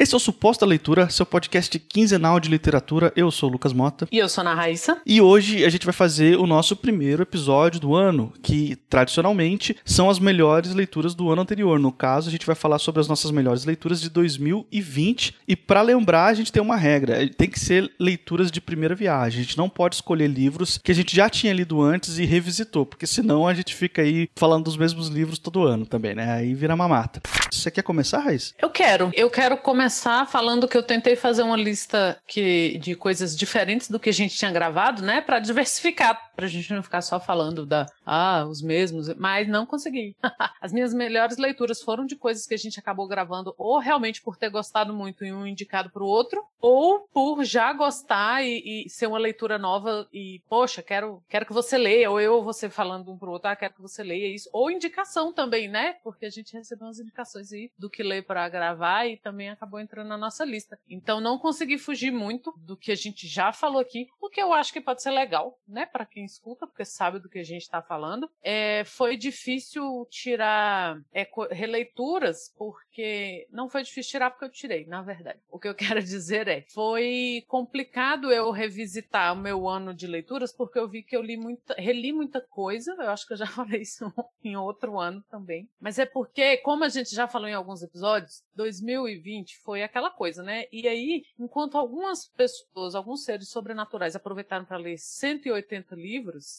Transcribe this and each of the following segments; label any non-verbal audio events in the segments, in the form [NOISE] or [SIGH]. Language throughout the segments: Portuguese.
Esse é o Suposta Leitura, seu podcast quinzenal de literatura. Eu sou o Lucas Mota. E eu sou a Ana Raíssa. E hoje a gente vai fazer o nosso primeiro episódio do ano, que tradicionalmente são as melhores leituras do ano anterior. No caso, a gente vai falar sobre as nossas melhores leituras de 2020. E para lembrar, a gente tem uma regra: tem que ser leituras de primeira viagem. A gente não pode escolher livros que a gente já tinha lido antes e revisitou, porque senão a gente fica aí falando dos mesmos livros todo ano também, né? Aí vira mamata. Você quer começar, Raiz? Eu quero. Eu quero começar falando que eu tentei fazer uma lista que, de coisas diferentes do que a gente tinha gravado, né? Para diversificar, para a gente não ficar só falando da, ah, os mesmos, mas não consegui. [LAUGHS] As minhas melhores leituras foram de coisas que a gente acabou gravando, ou realmente por ter gostado muito e um indicado para o outro, ou por já gostar e, e, ser uma leitura nova e, poxa, quero, quero que você leia, ou eu ou você falando um para o outro, ah, quero que você leia isso, ou indicação também, né? Porque a gente recebeu umas indicações aí do que ler para gravar e também acabou entrando na nossa lista. Então não consegui fugir muito do que a gente já falou aqui, o que eu acho que pode ser legal, né, para quem escuta, porque sabe do que a gente está falando. É, foi difícil tirar é, releituras, porque não foi difícil tirar porque eu tirei, na verdade. O que eu [LAUGHS] quero dizer é, foi complicado eu revisitar o meu ano de leituras, porque eu vi que eu li muita, reli muita coisa. Eu acho que eu já [LAUGHS] falei isso em outro ano também. Mas é porque, como a gente já falou em alguns episódios, 2020 foi aquela coisa, né? E aí, enquanto algumas pessoas, alguns seres sobrenaturais aproveitaram para ler 180 livros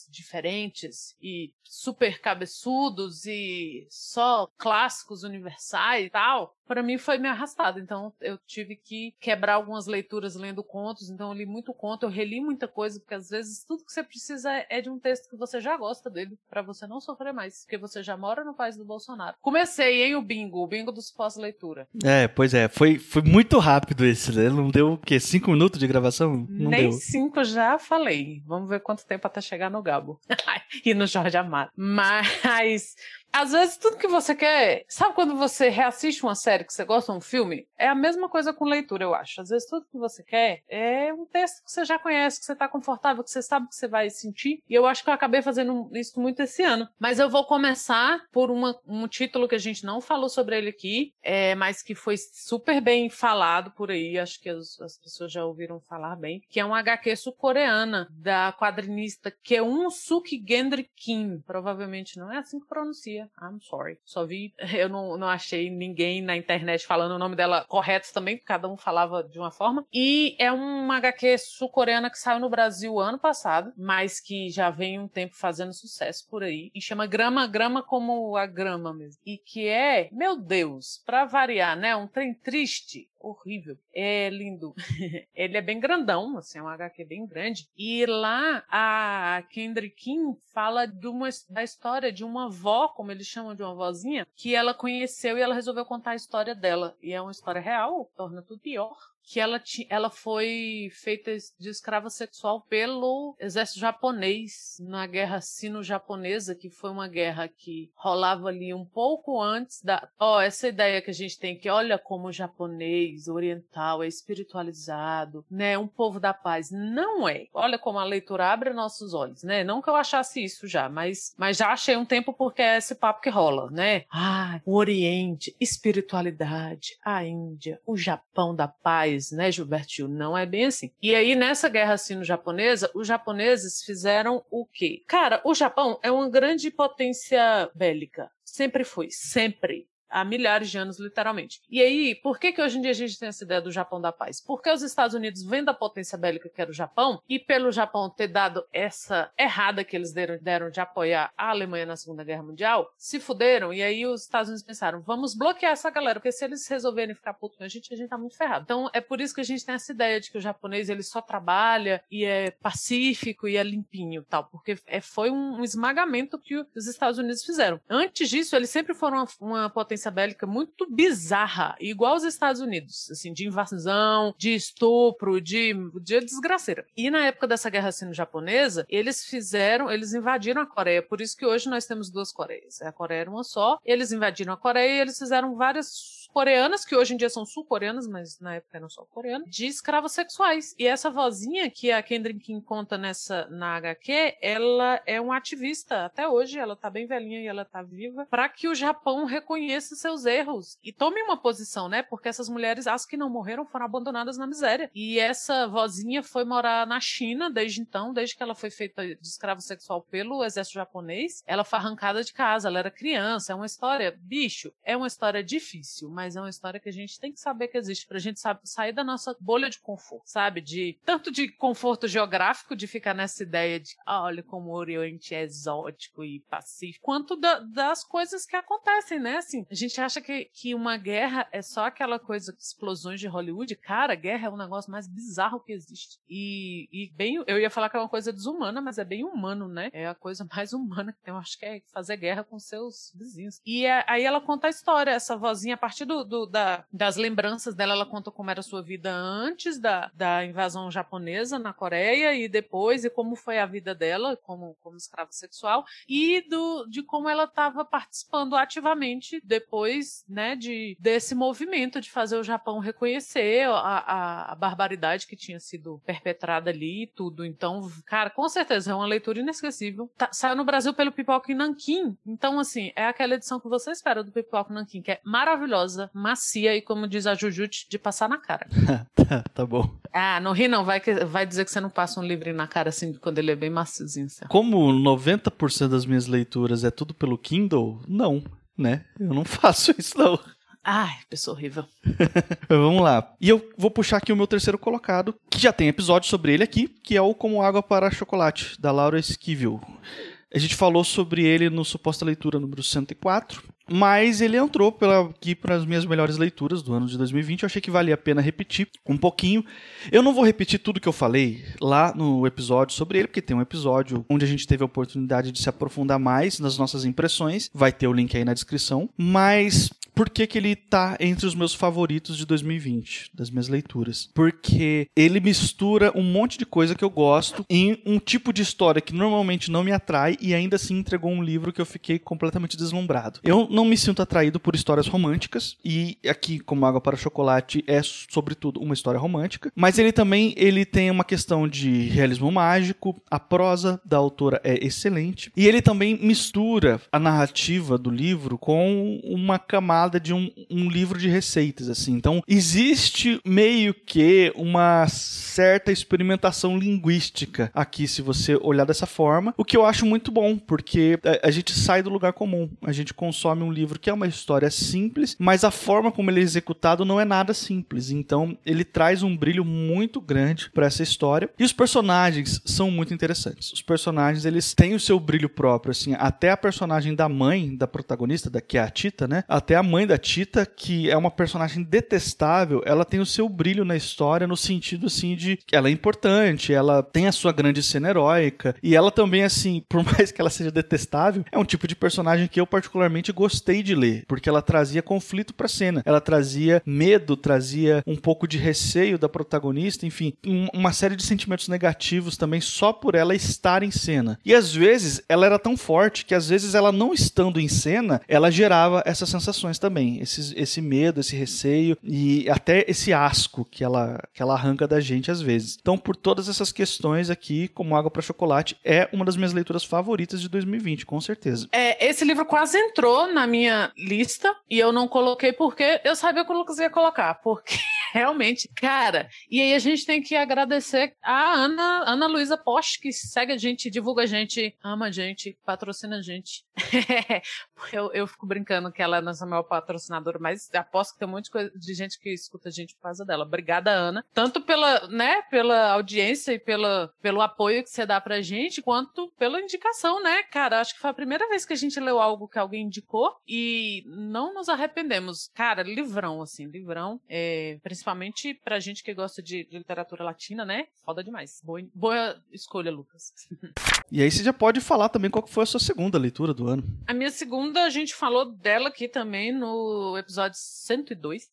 diferentes e super cabeçudos e só clássicos universais e tal, para mim foi me arrastado. Então eu tive que quebrar algumas leituras lendo contos. Então eu li muito conto, eu reli muita coisa, porque às vezes tudo que você precisa é de um texto que você já gosta dele, para você não sofrer mais, porque você já mora no país do Bolsonaro. Comecei, hein, o bingo, o bingo dos pós-leitura. É, pois é, foi, foi muito rápido esse, né? Não deu o quê? Cinco minutos de gravação? Não Nem deu. cinco já falei. Vamos ver quanto tempo até chegar no Gabo. [LAUGHS] e no Jorge Amado. Mas às vezes, tudo que você quer. Sabe quando você reassiste uma série que você gosta, um filme? É a mesma coisa com leitura, eu acho. Às vezes, tudo que você quer é um texto que você já conhece, que você está confortável, que você sabe que você vai sentir. E eu acho que eu acabei fazendo isso muito esse ano. Mas eu vou começar por uma, um título que a gente não falou sobre ele aqui, é, mas que foi super bem falado por aí. Acho que as, as pessoas já ouviram falar bem. Que é um HQ sul-coreana da quadrinista Keun Suk Gendry Kim. Provavelmente não é assim que pronuncia I'm sorry. Só vi, [LAUGHS] eu não, não achei ninguém na internet falando o nome dela correto também, porque cada um falava de uma forma. E é uma HQ sul-coreana que saiu no Brasil ano passado, mas que já vem um tempo fazendo sucesso por aí. E chama Grama, Grama como a grama mesmo. E que é, meu Deus, pra variar, né? Um trem triste horrível. É lindo. [LAUGHS] Ele é bem grandão, assim, é um HQ bem grande. E lá a Kendrick Kim fala de uma, da história de uma avó, como eles chamam de uma vozinha, que ela conheceu e ela resolveu contar a história dela. E é uma história real, torna tudo pior que ela, ela foi feita de escrava sexual pelo exército japonês na guerra sino-japonesa, que foi uma guerra que rolava ali um pouco antes da. Ó, oh, essa ideia que a gente tem que olha como o japonês oriental é espiritualizado, né? Um povo da paz. Não é. Olha como a leitura abre nossos olhos, né? Não que eu achasse isso já, mas, mas já achei um tempo porque é esse papo que rola, né? Ah, o Oriente, espiritualidade, a Índia, o Japão da paz né, Gilberto? Não é bem assim. E aí, nessa guerra sino-japonesa, os japoneses fizeram o quê? Cara, o Japão é uma grande potência bélica. Sempre foi, sempre há milhares de anos, literalmente. E aí, por que que hoje em dia a gente tem essa ideia do Japão da paz? Porque os Estados Unidos vêm da potência bélica que era o Japão, e pelo Japão ter dado essa errada que eles deram, deram de apoiar a Alemanha na Segunda Guerra Mundial, se fuderam, e aí os Estados Unidos pensaram, vamos bloquear essa galera, porque se eles resolverem ficar putos com a gente, a gente tá muito ferrado. Então, é por isso que a gente tem essa ideia de que o japonês, ele só trabalha, e é pacífico, e é limpinho, tal, porque é, foi um, um esmagamento que os Estados Unidos fizeram. Antes disso, eles sempre foram uma, uma potência potência bélica muito bizarra, igual os Estados Unidos, assim, de invasão, de estupro, de, de desgraceira. E na época dessa guerra sino-japonesa, eles fizeram, eles invadiram a Coreia, por isso que hoje nós temos duas Coreias. A Coreia era uma só, eles invadiram a Coreia e eles fizeram várias coreanas, que hoje em dia são sul-coreanas, mas na época eram só coreanas, de escravos sexuais. E essa vozinha que a Kendrick King conta nessa na HQ, ela é uma ativista até hoje, ela tá bem velhinha e ela tá viva, para que o Japão reconheça seus erros e tome uma posição, né? Porque essas mulheres, as que não morreram, foram abandonadas na miséria. E essa vozinha foi morar na China desde então, desde que ela foi feita de escravo sexual pelo exército japonês, ela foi arrancada de casa, ela era criança, é uma história, bicho, é uma história difícil, mas é uma história que a gente tem que saber que existe pra gente sabe, sair da nossa bolha de conforto, sabe? De tanto de conforto geográfico de ficar nessa ideia de, ah, olha como o Oriente é exótico e pacífico, quanto da, das coisas que acontecem, né? Assim, a gente acha que, que uma guerra é só aquela coisa, explosões de Hollywood. Cara, guerra é um negócio mais bizarro que existe. E, e bem, eu ia falar que é uma coisa desumana, mas é bem humano, né? É a coisa mais [LAUGHS] humana que tem, eu acho que é fazer guerra com seus vizinhos. E é, aí ela conta a história, essa vozinha, a partir do, do da, das lembranças dela, ela conta como era a sua vida antes da, da invasão japonesa na Coreia e depois, e como foi a vida dela como, como escrava sexual, e do, de como ela estava participando ativamente depois, né, de, desse movimento de fazer o Japão reconhecer a, a, a barbaridade que tinha sido perpetrada ali e tudo. Então, cara, com certeza é uma leitura inesquecível. Tá, saiu no Brasil pelo Pipoca em Nanquim. Então, assim, é aquela edição que você espera do Pipoca Nanquim, que é maravilhosa, macia e, como diz a Jujute, de passar na cara. [LAUGHS] tá, tá bom. Ah, não ri não. Vai, que, vai dizer que você não passa um livro na cara assim quando ele é bem maciozinho. Assim. Como 90% das minhas leituras é tudo pelo Kindle, não, né? Eu não [LAUGHS] faço isso não. Ai, pessoa horrível. [LAUGHS] Vamos lá. E eu vou puxar aqui o meu terceiro colocado, que já tem episódio sobre ele aqui, que é o Como Água para Chocolate, da Laura Esquivel. A gente falou sobre ele no Suposta Leitura número 104, mas ele entrou pela, aqui para as minhas melhores leituras do ano de 2020. Eu achei que valia a pena repetir um pouquinho. Eu não vou repetir tudo que eu falei lá no episódio sobre ele, porque tem um episódio onde a gente teve a oportunidade de se aprofundar mais nas nossas impressões. Vai ter o link aí na descrição. Mas por que, que ele tá entre os meus favoritos de 2020, das minhas leituras? Porque ele mistura um monte de coisa que eu gosto em um tipo de história que normalmente não me atrai e ainda assim entregou um livro que eu fiquei completamente deslumbrado. Eu me sinto atraído por histórias românticas e aqui, como Água para Chocolate, é sobretudo uma história romântica, mas ele também ele tem uma questão de realismo mágico, a prosa da autora é excelente e ele também mistura a narrativa do livro com uma camada de um, um livro de receitas, assim. Então, existe meio que uma certa experimentação linguística aqui, se você olhar dessa forma, o que eu acho muito bom, porque a, a gente sai do lugar comum, a gente consome um livro que é uma história simples, mas a forma como ele é executado não é nada simples. Então, ele traz um brilho muito grande para essa história. E os personagens são muito interessantes. Os personagens, eles têm o seu brilho próprio, assim, até a personagem da mãe da protagonista, da que é a Tita, né? Até a mãe da Tita, que é uma personagem detestável, ela tem o seu brilho na história no sentido assim de que ela é importante, ela tem a sua grande cena heróica e ela também assim, [LAUGHS] por mais que ela seja detestável, é um tipo de personagem que eu particularmente gostei de ler, porque ela trazia conflito para cena, ela trazia medo, trazia um pouco de receio da protagonista, enfim, um, uma série de sentimentos negativos também só por ela estar em cena. E às vezes ela era tão forte que às vezes ela não estando em cena, ela gerava essas sensações também. Esse, esse medo, esse receio e até esse asco que ela, que ela arranca da gente às vezes. Então, por todas essas questões aqui, como Água para Chocolate, é uma das minhas leituras favoritas de 2020, com certeza. É, esse livro quase entrou na minha lista e eu não coloquei porque eu sabia que o Lucas ia colocar, porque realmente, cara, e aí a gente tem que agradecer a Ana, Ana Luísa Post, que segue a gente, divulga a gente, ama a gente, patrocina a gente. [LAUGHS] eu, eu fico brincando que ela é nossa maior patrocinadora, mas aposto que tem um monte de gente que escuta a gente por causa dela. Obrigada, Ana. Tanto pela, né, pela audiência e pela, pelo apoio que você dá pra gente, quanto pela indicação, né, cara? Acho que foi a primeira vez que a gente leu algo que alguém indicou e não nos arrependemos. Cara, livrão, assim, livrão. É, principalmente pra gente que gosta de literatura latina, né? Foda demais. Boa, boa escolha, Lucas. [LAUGHS] e aí você já pode falar também qual foi a sua segunda leitura do ano. A minha segunda, a gente falou dela aqui também no episódio 102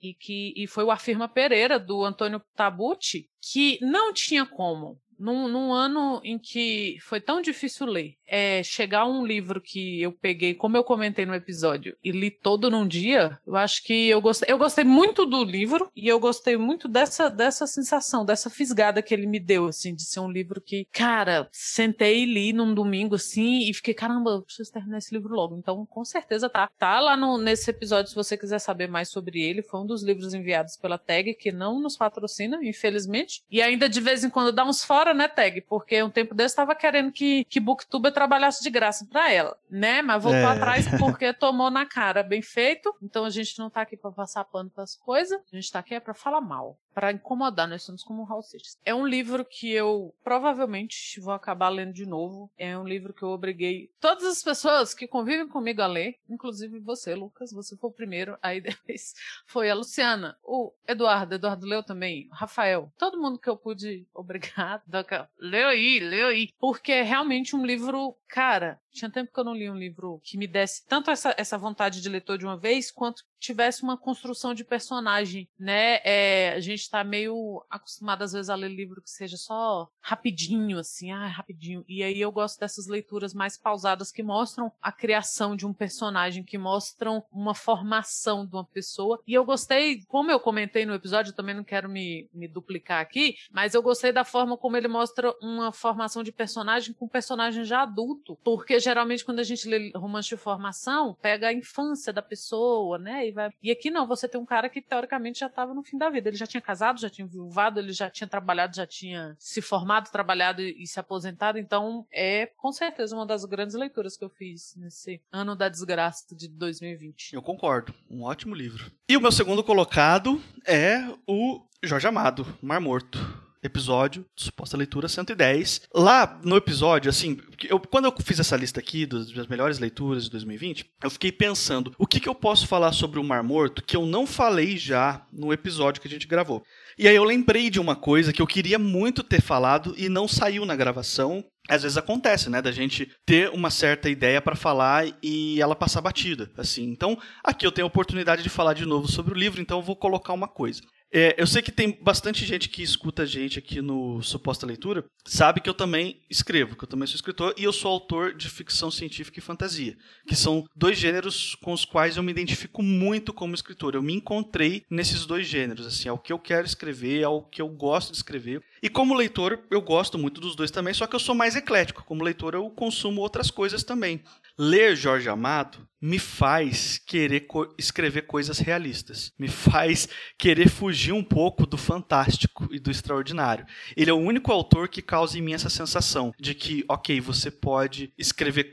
e que e foi o Afirma Pereira do Antônio Tabucci, que não tinha como num, num ano em que foi tão difícil ler, é, chegar um livro que eu peguei, como eu comentei no episódio, e li todo num dia, eu acho que eu gostei, eu gostei muito do livro e eu gostei muito dessa, dessa sensação, dessa fisgada que ele me deu, assim, de ser um livro que, cara, sentei e li num domingo, assim, e fiquei, caramba, eu preciso terminar esse livro logo. Então, com certeza tá. Tá lá no, nesse episódio, se você quiser saber mais sobre ele. Foi um dos livros enviados pela Tag, que não nos patrocina, infelizmente. E ainda de vez em quando dá uns fora, né, Tag? Porque um tempo desse tava querendo que, que Booktuber trabalhasse de graça pra ela, né? Mas voltou é. atrás [LAUGHS] porque tomou na cara. Bem feito. Então a gente não tá aqui pra passar pano pras coisas. A gente tá aqui é pra falar mal para incomodar, nós somos como Hal. É um livro que eu provavelmente vou acabar lendo de novo. É um livro que eu obriguei todas as pessoas que convivem comigo a ler, inclusive você, Lucas, você foi o primeiro, aí [LAUGHS] depois foi a Luciana, o Eduardo, Eduardo leu também, Rafael, todo mundo que eu pude obrigar, [LAUGHS] leu aí, leu aí, porque é realmente um livro, cara, tinha tempo que eu não li um livro que me desse tanto essa, essa vontade de leitor de uma vez, quanto tivesse uma construção de personagem, né? É, a gente tá meio acostumado às vezes a ler livro que seja só rapidinho, assim, ah, rapidinho. E aí eu gosto dessas leituras mais pausadas que mostram a criação de um personagem, que mostram uma formação de uma pessoa. E eu gostei, como eu comentei no episódio, eu também não quero me, me duplicar aqui, mas eu gostei da forma como ele mostra uma formação de personagem com um personagem já adulto, porque geralmente quando a gente lê romance de formação, pega a infância da pessoa, né? E, vai... e aqui não, você tem um cara que teoricamente já estava no fim da vida. Ele já tinha casado, já tinha viuvado, ele já tinha trabalhado, já tinha se formado, trabalhado e, se aposentado. Então, é com certeza uma das grandes leituras que eu fiz nesse ano da desgraça de 2020. Eu concordo. Um ótimo livro. E o meu segundo colocado é o Jorge Amado, Mar Morto episódio, suposta leitura 110. Lá no episódio, assim, eu, quando eu fiz essa lista aqui das minhas melhores leituras de 2020, eu fiquei pensando, o que, que eu posso falar sobre o Mar Morto que eu não falei já no episódio que a gente gravou? E aí eu lembrei de uma coisa que eu queria muito ter falado e não saiu na gravação. Às vezes acontece, né, da gente ter uma certa ideia para falar e ela passar batida, assim. Então, aqui eu tenho a oportunidade de falar de novo sobre o livro, então eu vou colocar uma coisa. É, eu sei que tem bastante gente que escuta a gente aqui no Suposta Leitura, sabe que eu também escrevo, que eu também sou escritor e eu sou autor de ficção científica e fantasia, que são dois gêneros com os quais eu me identifico muito como escritor. Eu me encontrei nesses dois gêneros, assim, é o que eu quero escrever, é o que eu gosto de escrever. E como leitor, eu gosto muito dos dois também, só que eu sou mais eclético. Como leitor, eu consumo outras coisas também. Ler Jorge Amado me faz querer co escrever coisas realistas, me faz querer fugir um pouco do fantástico e do extraordinário. Ele é o único autor que causa em mim essa sensação de que, ok, você pode escrever.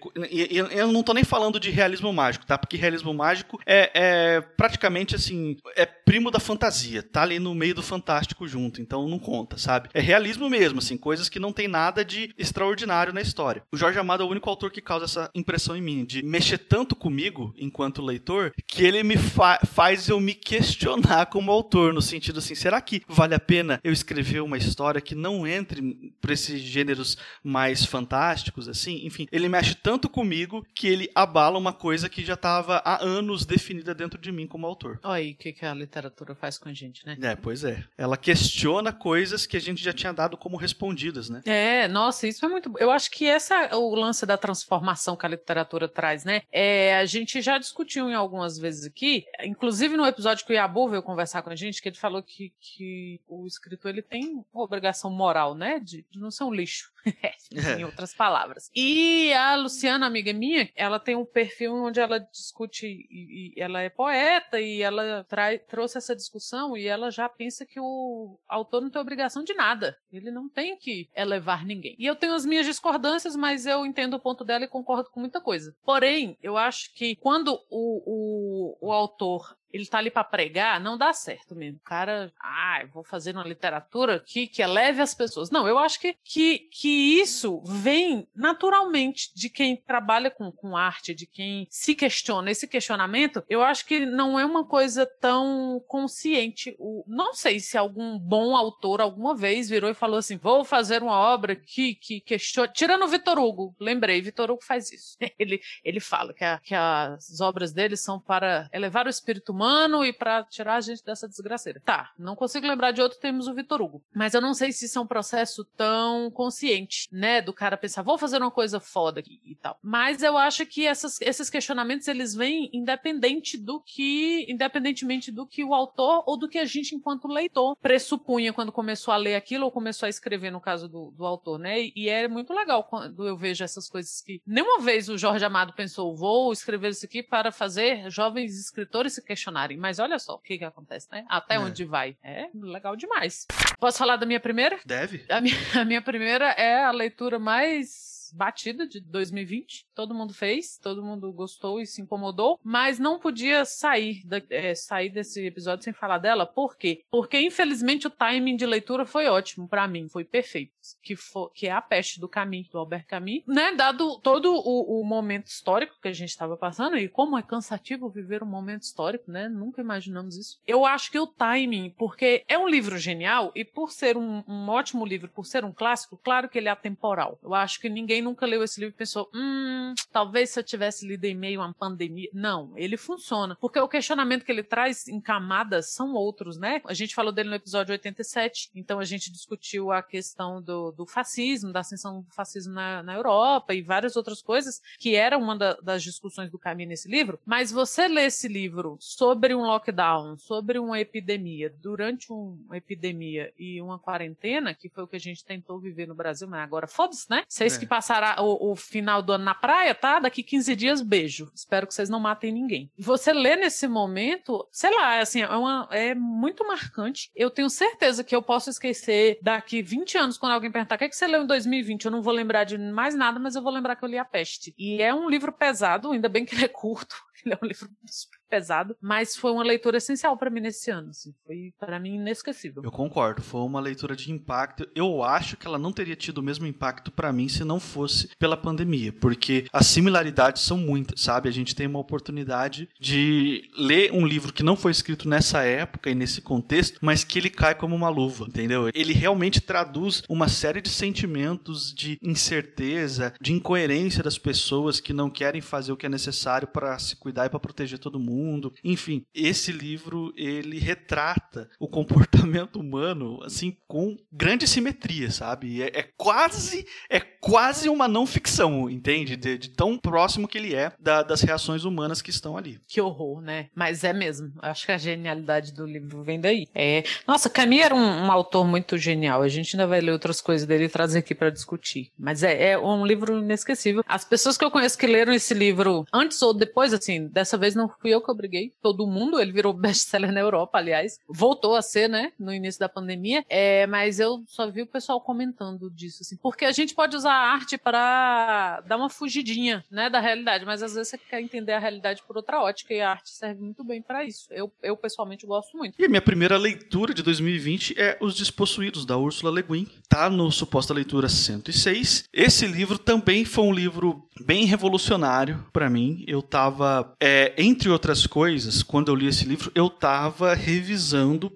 Eu não estou nem falando de realismo mágico, tá? Porque realismo mágico é, é, praticamente assim, é primo da fantasia, tá ali no meio do fantástico junto, então não conta, sabe? É realismo mesmo, assim, coisas que não tem nada de extraordinário na história. O Jorge Amado é o único autor que causa essa impressão em mim, de mexer tanto comigo, enquanto leitor, que ele me fa faz eu me questionar como autor, no sentido assim, será que vale a pena eu escrever uma história que não entre por esses gêneros mais fantásticos, assim? Enfim, ele mexe tanto comigo que ele abala uma coisa que já estava há anos definida dentro de mim como autor. Olha aí o que, que a literatura faz com a gente, né? É, pois é. Ela questiona coisas que a gente já tinha dado como respondidas, né? É, nossa, isso é muito. Eu acho que esse é o lance da transformação que a literatura traz, né? É, a gente já discutiu em algumas vezes aqui, inclusive no episódio que o Yabu veio conversar com a gente, que ele falou que, que o escritor ele tem uma obrigação moral, né? De, de não ser um lixo. [LAUGHS] em outras palavras. E a Luciana, amiga minha, ela tem um perfil onde ela discute, e, e ela é poeta, e ela trouxe essa discussão, e ela já pensa que o autor não tem obrigação de nada. Ele não tem que elevar ninguém. E eu tenho as minhas discordâncias, mas eu entendo o ponto dela e concordo com muita coisa. Porém, eu acho que quando o, o, o autor ele tá ali para pregar, não dá certo mesmo. O cara, ah, vou fazer uma literatura que, que eleve as pessoas. Não, eu acho que, que, que isso vem naturalmente de quem trabalha com, com arte, de quem se questiona. Esse questionamento, eu acho que não é uma coisa tão consciente. O, não sei se algum bom autor alguma vez virou e falou assim: vou fazer uma obra que, que questiona. Tirando o Vitor Hugo, lembrei, Vitor Hugo faz isso. [LAUGHS] Ele, ele fala que, a, que as obras dele são para elevar o espírito humano e para tirar a gente dessa desgraceira. Tá, não consigo lembrar de outro, temos o Vitor Hugo. Mas eu não sei se isso é um processo tão consciente, né? Do cara pensar, vou fazer uma coisa foda aqui e tal. Mas eu acho que essas, esses questionamentos, eles vêm independente do que, independentemente do que o autor ou do que a gente, enquanto leitor, pressupunha quando começou a ler aquilo ou começou a escrever, no caso do, do autor, né? E é muito legal quando eu vejo essas coisas que nenhuma vez o Jorge Amado pensou, vou escrever isso aqui para fazer jovens escritores se questionarem. Mas olha só o que que acontece, né? Até é. onde vai. É legal demais. Posso falar da minha primeira? Deve. A minha, [LAUGHS] a minha primeira é a leitura mais batida de 2020. Todo mundo fez, todo mundo gostou e se incomodou, mas não podia sair, da, é, sair desse episódio sem falar dela. Por quê? Porque, infelizmente, o timing de leitura foi ótimo para mim, foi perfeito. Que, for, que é A Peste do Caminho, do Albert Camus, né? Dado todo o, o momento histórico que a gente estava passando, e como é cansativo viver um momento histórico, né? Nunca imaginamos isso. Eu acho que o timing, porque é um livro genial, e por ser um, um ótimo livro, por ser um clássico, claro que ele é atemporal. Eu acho que ninguém nunca leu esse livro e pensou, hum, talvez se eu tivesse lido em meio a uma pandemia. Não, ele funciona. Porque o questionamento que ele traz em camadas são outros, né? A gente falou dele no episódio 87, então a gente discutiu a questão do, do fascismo, da ascensão do fascismo na, na Europa e várias outras coisas, que era uma da, das discussões do caminho nesse livro. Mas você lê esse livro sobre um lockdown, sobre uma epidemia, durante um, uma epidemia e uma quarentena, que foi o que a gente tentou viver no Brasil, mas agora foda-se, né? Vocês é. que passaram o, o, final do ano na praia, tá? Daqui 15 dias, beijo. Espero que vocês não matem ninguém. Você lê nesse momento, sei lá, assim, é, uma, é muito marcante. Eu tenho certeza que eu posso esquecer daqui 20 anos, quando alguém perguntar o que, é que você leu em 2020, eu não vou lembrar de mais nada, mas eu vou lembrar que eu li A Peste. E é um livro pesado, ainda bem que ele é curto. [LAUGHS] Ele é um livro super pesado, mas foi uma leitura essencial para mim nesse ano. Assim. Foi para mim inesquecível. Eu concordo, foi uma leitura de impacto. Eu acho que ela não teria tido o mesmo impacto para mim se não fosse pela pandemia, porque as similaridades são muitas, sabe? A gente tem uma oportunidade de ler um livro que não foi escrito nessa época e nesse contexto, mas que ele cai como uma luva, entendeu? Ele realmente traduz uma série de sentimentos de incerteza, de incoerência das pessoas que não querem fazer o que é necessário para se cuidar e para proteger todo mundo. Enfim, esse livro ele retrata o comportamento humano assim com grande simetria, sabe? É, é quase é quase uma não ficção, entende? De, de tão próximo que ele é da, das reações humanas que estão ali. Que horror, né? Mas é mesmo. Acho que a genialidade do livro vem daí. É... Nossa, Camus era um, um autor muito genial. A gente ainda vai ler outras coisas dele e trazer aqui para discutir. Mas é, é um livro inesquecível. As pessoas que eu conheço que leram esse livro antes ou depois, assim, assim, dessa vez não fui eu que obriguei todo mundo, ele virou [LAUGHS] best-seller na Europa, aliás, voltou a ser, né, no início da pandemia, é, mas eu só vi o pessoal comentando disso, assim, porque a gente pode usar a arte para dar uma fugidinha, né, da realidade, mas às vezes você quer entender a realidade por outra ótica e a arte serve muito bem para isso. Eu, eu pessoalmente gosto muito. E a minha primeira leitura de 2020 é Os Despossuídos, da Ursula Le Guin. Tá no Suposta Leitura 106. Esse livro também foi um livro bem revolucionário para mim. Eu tava é, entre outras coisas, quando eu li esse livro, eu estava revisando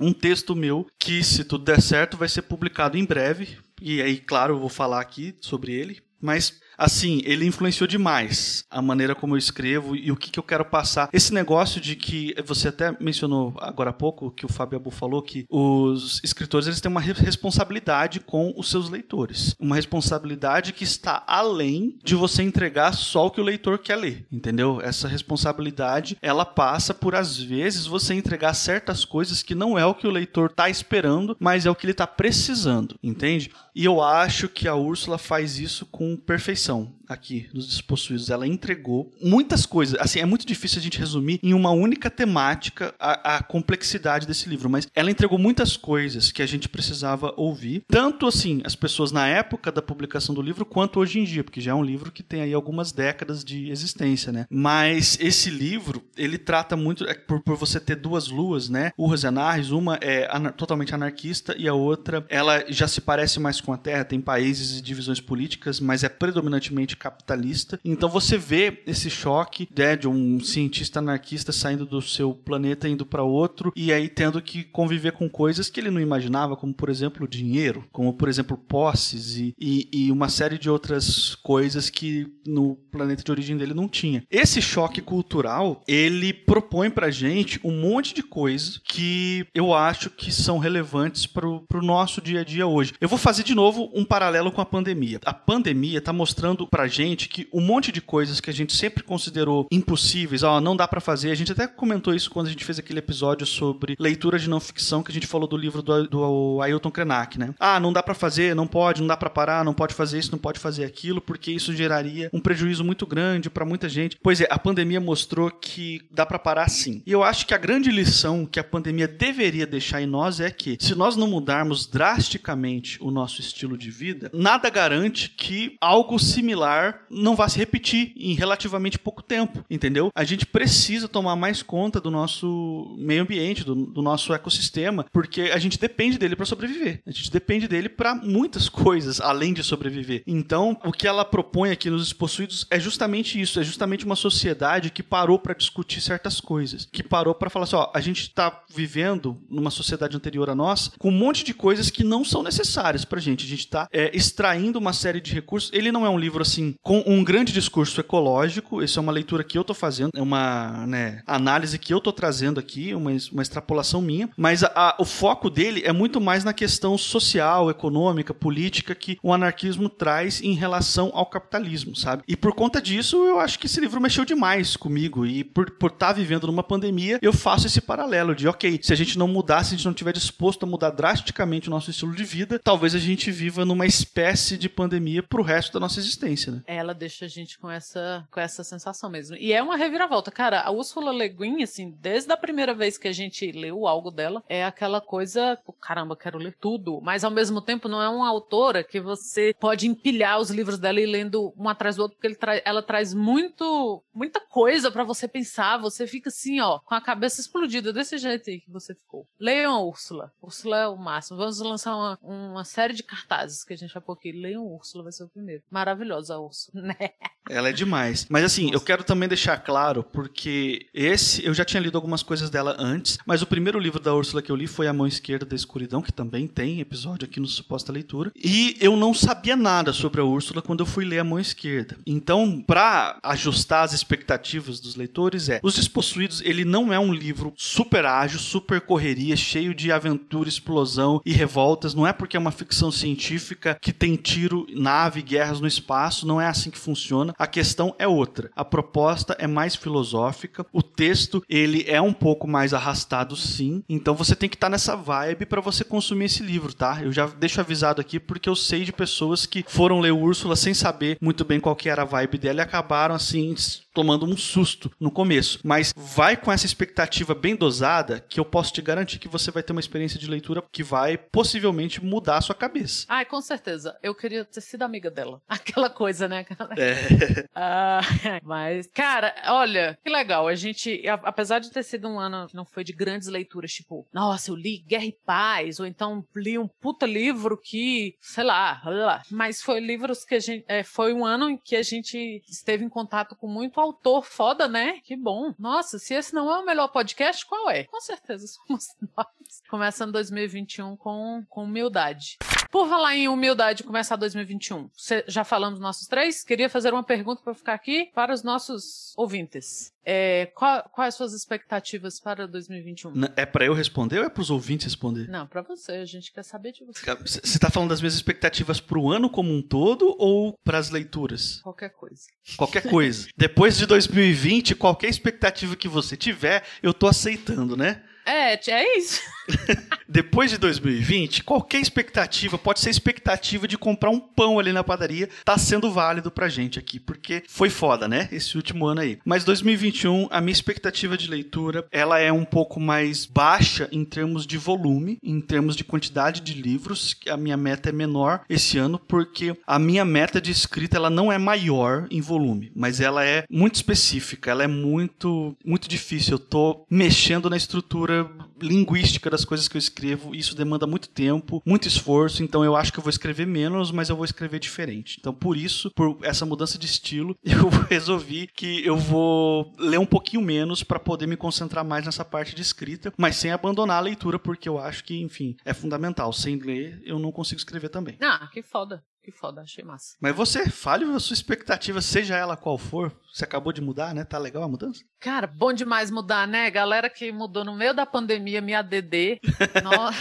um texto meu que, se tudo der certo, vai ser publicado em breve. E aí, claro, eu vou falar aqui sobre ele. Mas assim, ele influenciou demais a maneira como eu escrevo e o que, que eu quero passar. Esse negócio de que você até mencionou agora há pouco, que o Fábio Abu falou, que os escritores eles têm uma responsabilidade com os seus leitores. Uma responsabilidade que está além de você entregar só o que o leitor quer ler, entendeu? Essa responsabilidade, ela passa por, às vezes, você entregar certas coisas que não é o que o leitor está esperando, mas é o que ele está precisando, entende? E eu acho que a Úrsula faz isso com perfeição aqui nos Despossuídos. Ela entregou muitas coisas. Assim, é muito difícil a gente resumir em uma única temática a, a, complexidade desse livro, mas ela entregou muitas coisas que a gente precisava ouvir. Tanto assim, as pessoas na época da publicação do livro, quanto hoje em dia, porque já é um livro que tem aí algumas décadas de existência, né? Mas esse livro, ele trata muito, é, por, por você ter duas luas, né? Urras e Anarres, uma é anar totalmente anarquista e a outra, ela já se parece mais com a Terra, tem países e divisões políticas, mas é predominante predominantemente capitalista. Então você vê esse choque né, de um cientista anarquista saindo do seu planeta indo para outro e aí tendo que conviver com coisas que ele não imaginava, como por exemplo dinheiro, como por exemplo posses e, e, e uma série de outras coisas que no planeta de origem dele não tinha. Esse choque cultural ele propõe pra gente um monte de coisas que eu acho que são relevantes pro, pro nosso dia a dia hoje. Eu vou fazer de novo um paralelo com a pandemia. A pandemia tá mostrando pra gente que um monte de coisas que a gente sempre considerou impossíveis, ó, não dá para fazer. A gente até comentou isso quando a gente fez aquele episódio sobre leitura de não ficção que a gente falou do livro do, do Ailton Krenak, né? Ah, não dá para fazer, não pode, não dá para parar, não pode fazer isso, não pode fazer aquilo, porque isso geraria um prejuízo muito grande para muita gente. Pois é, a pandemia mostrou que dá para parar sim. E eu acho que a grande lição que a pandemia deveria deixar em nós é que se nós não mudarmos drasticamente o nosso estilo de vida, nada garante que algo similar não vá se repetir em relativamente pouco tempo, entendeu? A gente precisa tomar mais conta do nosso meio ambiente, do, do nosso ecossistema, porque a gente depende dele para sobreviver. A gente depende dele para muitas [LAUGHS] coisas além de sobreviver. Então, o que ela propõe aqui nos Despossuídos é justamente isso, é justamente uma sociedade que parou para discutir certas coisas, que parou para falar assim, ó, a gente está vivendo numa sociedade anterior a nós com um monte de coisas que não são necessárias pra gente. A gente está é, extraindo uma série de recursos. Ele não é um livro assim com um grande discurso ecológico. Essa é uma leitura que eu tô fazendo, é uma né, análise que eu tô trazendo aqui, uma, uma extrapolação minha. Mas a, a, o foco dele é muito mais na questão social, econômica, política que o anarquismo traz em relação ao capitalismo, sabe? E por conta disso, eu acho que esse livro mexeu demais comigo. E por estar tá vivendo numa pandemia, eu faço esse paralelo de, ok, se a gente não mudar, se a gente não tiver disposto a mudar drasticamente o nosso estilo de vida, talvez a gente viva numa espécie de pandemia pro resto da nossa existência, né? Ela deixa a gente com essa, com essa sensação mesmo. E é uma reviravolta. Cara, a Ursula Le Guin, assim, desde a primeira vez que a gente leu algo dela, é aquela coisa, caramba, quero ler tudo. Mas ao mesmo tempo não é uma autora que você pode empilhar os livros dela e lendo um atrás do outro, porque tra ela traz muito, muita coisa para você pensar. Você fica assim, ó, com a cabeça explodida, desse jeito aí que você ficou. Leiam a Úrsula. Úrsula é o máximo. Vamos lançar uma, uma série de cartazes que a gente vai pôr aqui. Leiam Úrsula, vai ser o primeiro. Maravilhosa Úrsula, [LAUGHS] né? Ela é demais. Mas assim, Nossa. eu quero também deixar claro, porque esse, eu já tinha lido algumas coisas dela antes, mas o primeiro livro da Úrsula que eu li foi A Mão Esquerda da Escuridão, que também tem episódio aqui no Suposta Leitura. E eu não sabia nada sobre a Úrsula quando eu fui ler A Mão Esquerda. Então, para ajustar as expectativas dos leitores, é: Os Despossuídos, ele não é um livro super ágil, super correria, cheio de aventura, explosão e revoltas. Não é porque é uma ficção científica que tem tiro, nave, guerras no espaço. Não é assim que funciona. A questão é outra. A proposta é mais filosófica. O texto, ele é um pouco mais arrastado, sim. Então você tem que estar tá nessa vibe para você consumir esse livro, tá? Eu já deixo avisado aqui porque eu sei de pessoas que foram ler Úrsula sem saber muito bem qual que era a vibe dela e acabaram assim tomando um susto no começo. Mas vai com essa expectativa bem dosada que eu posso te garantir que você vai ter uma experiência de leitura que vai possivelmente mudar a sua cabeça. Ai, com certeza. Eu queria ter sido amiga dela. [LAUGHS] Aquela coisa, né? É. [LAUGHS] Ah, [LAUGHS] mas, cara, olha, que legal. A gente, apesar de ter sido um ano que não foi de grandes leituras, tipo, nossa, eu li Guerra e Paz, ou então li um puta livro que, sei lá, lá. mas foi livros que a gente, é, foi um ano em que a gente esteve em contato com muito autor foda, né? Que bom. Nossa, se esse não é o melhor podcast, qual é? Com certeza somos [LAUGHS] nós. Começando 2021 com, com humildade. Por falar em humildade começar 2021, Cê, já falamos nossos três? Queria fazer uma pergunta para ficar aqui para os nossos ouvintes. É, qual, quais as suas expectativas para 2021? É para eu responder ou é para os ouvintes responder? Não, para você. A gente quer saber de você. Você está falando das minhas expectativas para o ano como um todo ou para as leituras? Qualquer coisa. Qualquer coisa. [LAUGHS] Depois de 2020, qualquer expectativa que você tiver, eu tô aceitando, né? É, é isso. [LAUGHS] Depois de 2020, qualquer expectativa, pode ser expectativa de comprar um pão ali na padaria, tá sendo válido pra gente aqui, porque foi foda, né? Esse último ano aí. Mas 2021, a minha expectativa de leitura, ela é um pouco mais baixa em termos de volume, em termos de quantidade de livros, a minha meta é menor esse ano, porque a minha meta de escrita, ela não é maior em volume, mas ela é muito específica, ela é muito, muito difícil. Eu tô mexendo na estrutura linguística das coisas que eu escrevo, isso demanda muito tempo, muito esforço, então eu acho que eu vou escrever menos, mas eu vou escrever diferente. Então, por isso, por essa mudança de estilo, [LAUGHS] eu resolvi que eu vou ler um pouquinho menos para poder me concentrar mais nessa parte de escrita, mas sem abandonar a leitura, porque eu acho que, enfim, é fundamental. Sem ler, eu não consigo escrever também. Ah, que foda. Que foda, achei massa. Mas você, fale a sua expectativa, seja ela qual for. Você acabou de mudar, né? Tá legal a mudança? Cara, bom demais mudar, né? Galera que mudou no meio da pandemia, minha DD. [LAUGHS] Nossa.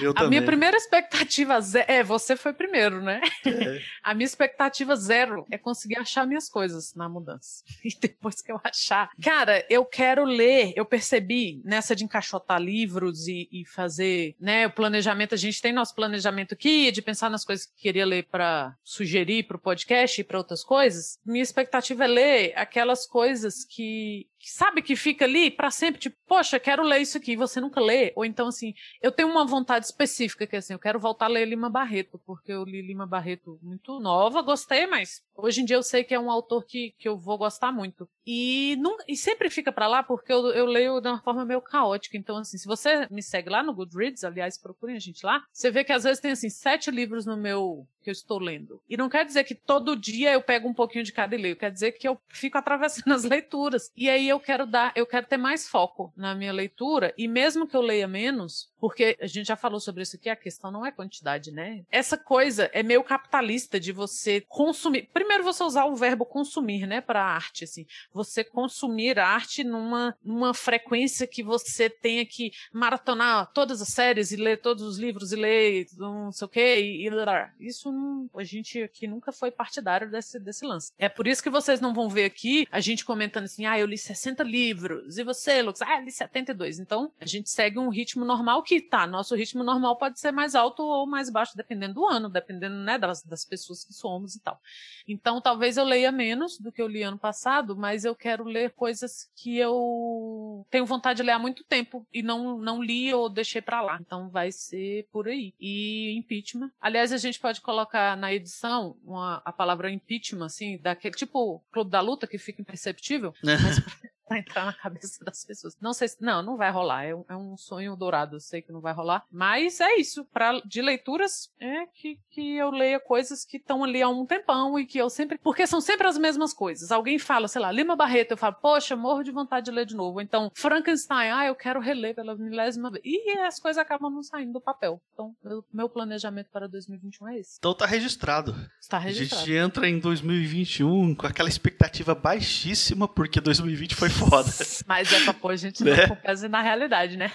Eu a também. minha primeira expectativa zero. É, você foi primeiro, né? É. A minha expectativa zero é conseguir achar minhas coisas na mudança. [LAUGHS] E depois que eu achar. Cara, eu quero ler. Eu percebi nessa de encaixotar livros e, e fazer, né? O planejamento. A gente tem nosso planejamento aqui de pensar nas coisas que queria ler para sugerir para o podcast e para outras coisas. Minha expectativa é ler aquelas coisas que, sabe que fica ali para sempre, tipo, poxa, quero ler isso aqui, e você nunca lê, ou então assim, eu tenho uma vontade específica que é assim, eu quero voltar a ler Lima Barreto, porque eu li Lima Barreto muito nova, gostei, mas hoje em dia eu sei que é um autor que, que eu vou gostar muito. E, nunca, e sempre fica para lá porque eu, eu leio de uma forma meio caótica, então assim, se você me segue lá no Goodreads, aliás, procurem a gente lá, você vê que às vezes tem assim, sete livros no meu que eu estou lendo. E não quer dizer que todo dia eu pego um pouquinho de cada e leio, quer dizer que eu fico atravessando [LAUGHS] as leituras. E aí eu quero dar, eu quero ter mais foco na minha leitura, e mesmo que eu leia menos, porque a gente já falou sobre isso aqui, a questão não é quantidade, né? Essa coisa é meio capitalista de você consumir. Primeiro você usar o verbo consumir, né, para arte, assim. Você consumir arte numa, numa frequência que você tenha que maratonar todas as séries e ler todos os livros e ler não sei o quê, e, e isso não, a gente aqui nunca foi partidário desse, desse lance. É por isso que vocês não vão ver aqui a gente comentando assim, ah, eu li 60 livros, e você, Lucas? Ah, li 72. Então, a gente segue um ritmo normal que tá, nosso ritmo normal pode ser mais alto ou mais baixo, dependendo do ano, dependendo, né, das, das pessoas que somos e tal. Então, talvez eu leia menos do que eu li ano passado, mas eu quero ler coisas que eu tenho vontade de ler há muito tempo e não, não li ou deixei pra lá. Então, vai ser por aí. E impeachment. Aliás, a gente pode colocar na edição uma, a palavra impeachment, assim, daquele tipo Clube da Luta que fica imperceptível, [LAUGHS] mas [LAUGHS] pra entrar na cabeça das pessoas. Não sei se. Não, não vai rolar. É um, é um sonho dourado. Eu sei que não vai rolar. Mas é isso. Pra, de leituras, é que, que eu leia coisas que estão ali há um tempão e que eu sempre. Porque são sempre as mesmas coisas. Alguém fala, sei lá, Lima Barreto, eu falo, poxa, morro de vontade de ler de novo. Então, Frankenstein, ah, eu quero reler pela milésima vez. E as coisas acabam não saindo do papel. Então, meu, meu planejamento para 2021 é esse. Então tá registrado. Está A registrado. gente entra em 2021 com aquela expectativa baixíssima, porque 2020 foi foda. Mas é pra pôr a gente Né? com peso na realidade, né?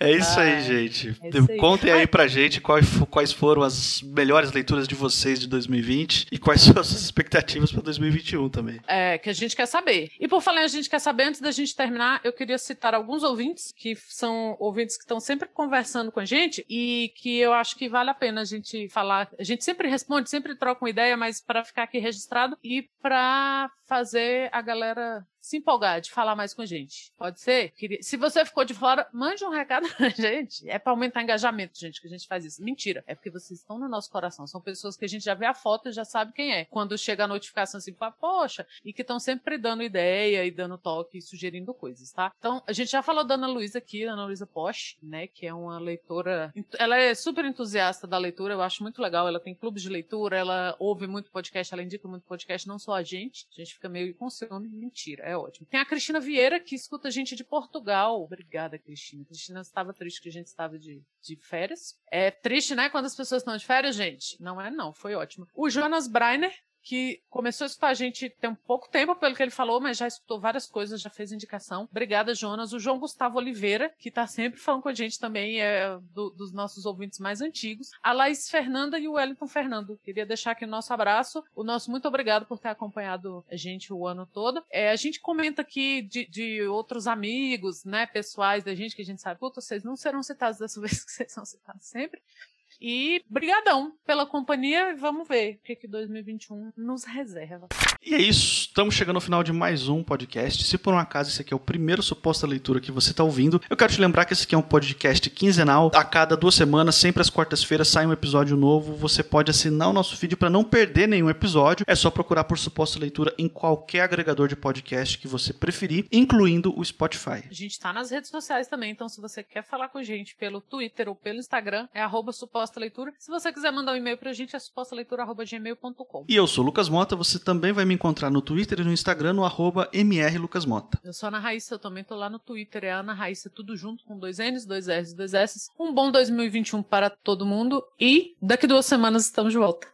É isso aí, Ah, gente. é isso aí. Contem aí pra gente quais, fo- quais foram as melhores leituras de vocês de 2020 e quais são as suas expectativas pra 2021 também. É, que a gente quer saber. E por falar a gente quer saber, antes da gente terminar, eu queria citar alguns ouvintes, que são ouvintes que estão sempre conversando com a gente e que eu acho que vale a pena a gente falar. A gente sempre responde, sempre troca uma ideia, mas para ficar aqui registrado e para fazer a galera se empolgar de falar mais com a gente. Pode ser? Se você ficou de fora, mande um recado pra [LAUGHS] gente. É para aumentar engajamento, gente, que a gente faz isso. Mentira. É porque vocês estão no nosso coração. São pessoas que a gente já vê a foto e já sabe quem é. Quando chega a notificação assim, fala, poxa, e que estão sempre dando ideia e dando toque e sugerindo coisas, tá? Então, a gente já falou da Ana Luísa aqui, Ana Luísa Posch, né, que é uma leitora, ela é super entusiasta da leitura, eu acho muito legal, ela tem clubes de leitura, ela ouve muito podcast, ela indica muito podcast, não só a gente, a gente fica meio com ciúme, mentira, é ótimo. Tem a Cristina Vieira, que escuta a gente de Portugal, obrigada, Cristina. Cristina estava triste que a gente estava de, de férias. É triste, né, quando as pessoas estão de férias, gente? Não é não, foi ótimo. O Jonas Breiner, que começou a escutar a gente tem um pouco tempo, pelo que ele falou, mas já escutou várias coisas, já fez indicação. Obrigada, Jonas. O João Gustavo Oliveira, que tá sempre falando com a gente também, é do- dos nossos ouvintes mais antigos. A Laís Fernanda e o Wellington Fernando. Queria deixar aqui o nosso abraço, o nosso muito obrigado por ter acompanhado a gente o ano todo. É, a gente comenta aqui de, de outros amigos, né, pessoais da gente, que a gente sabe, puta, vocês não serão citados dessa [LAUGHS] vez, que vocês são citados sempre. E brigadão pela companhia e vamos ver o que, que 2021 nos reserva. E é isso, estamos chegando ao final de mais um podcast. Se por um acaso esse aqui é o primeiro suposta leitura que você está ouvindo, eu quero te lembrar que esse aqui é um podcast quinzenal. A cada duas semanas, sempre às quartas-feiras, sai um episódio novo. Você pode assinar o nosso feed para não perder nenhum episódio. É só procurar por suposta leitura em qualquer agregador de podcast que você preferir, incluindo o Spotify. A gente está nas redes sociais também, então se você quer falar com a gente pelo Twitter ou pelo Instagram, é arroba suposta leitura. Se você quiser mandar um e-mail pra gente, é supostaleitura.gmail.com. E eu sou o Lucas Mota, você também vai me encontrar no Twitter e no Instagram no arroba mrlucasmota. Eu sou a Ana Raíssa, eu também tô lá no Twitter, é Ana Raíssa, tudo junto com dois N's, dois R's, dois S's. Um bom 2021 para todo mundo e daqui duas semanas estamos de volta.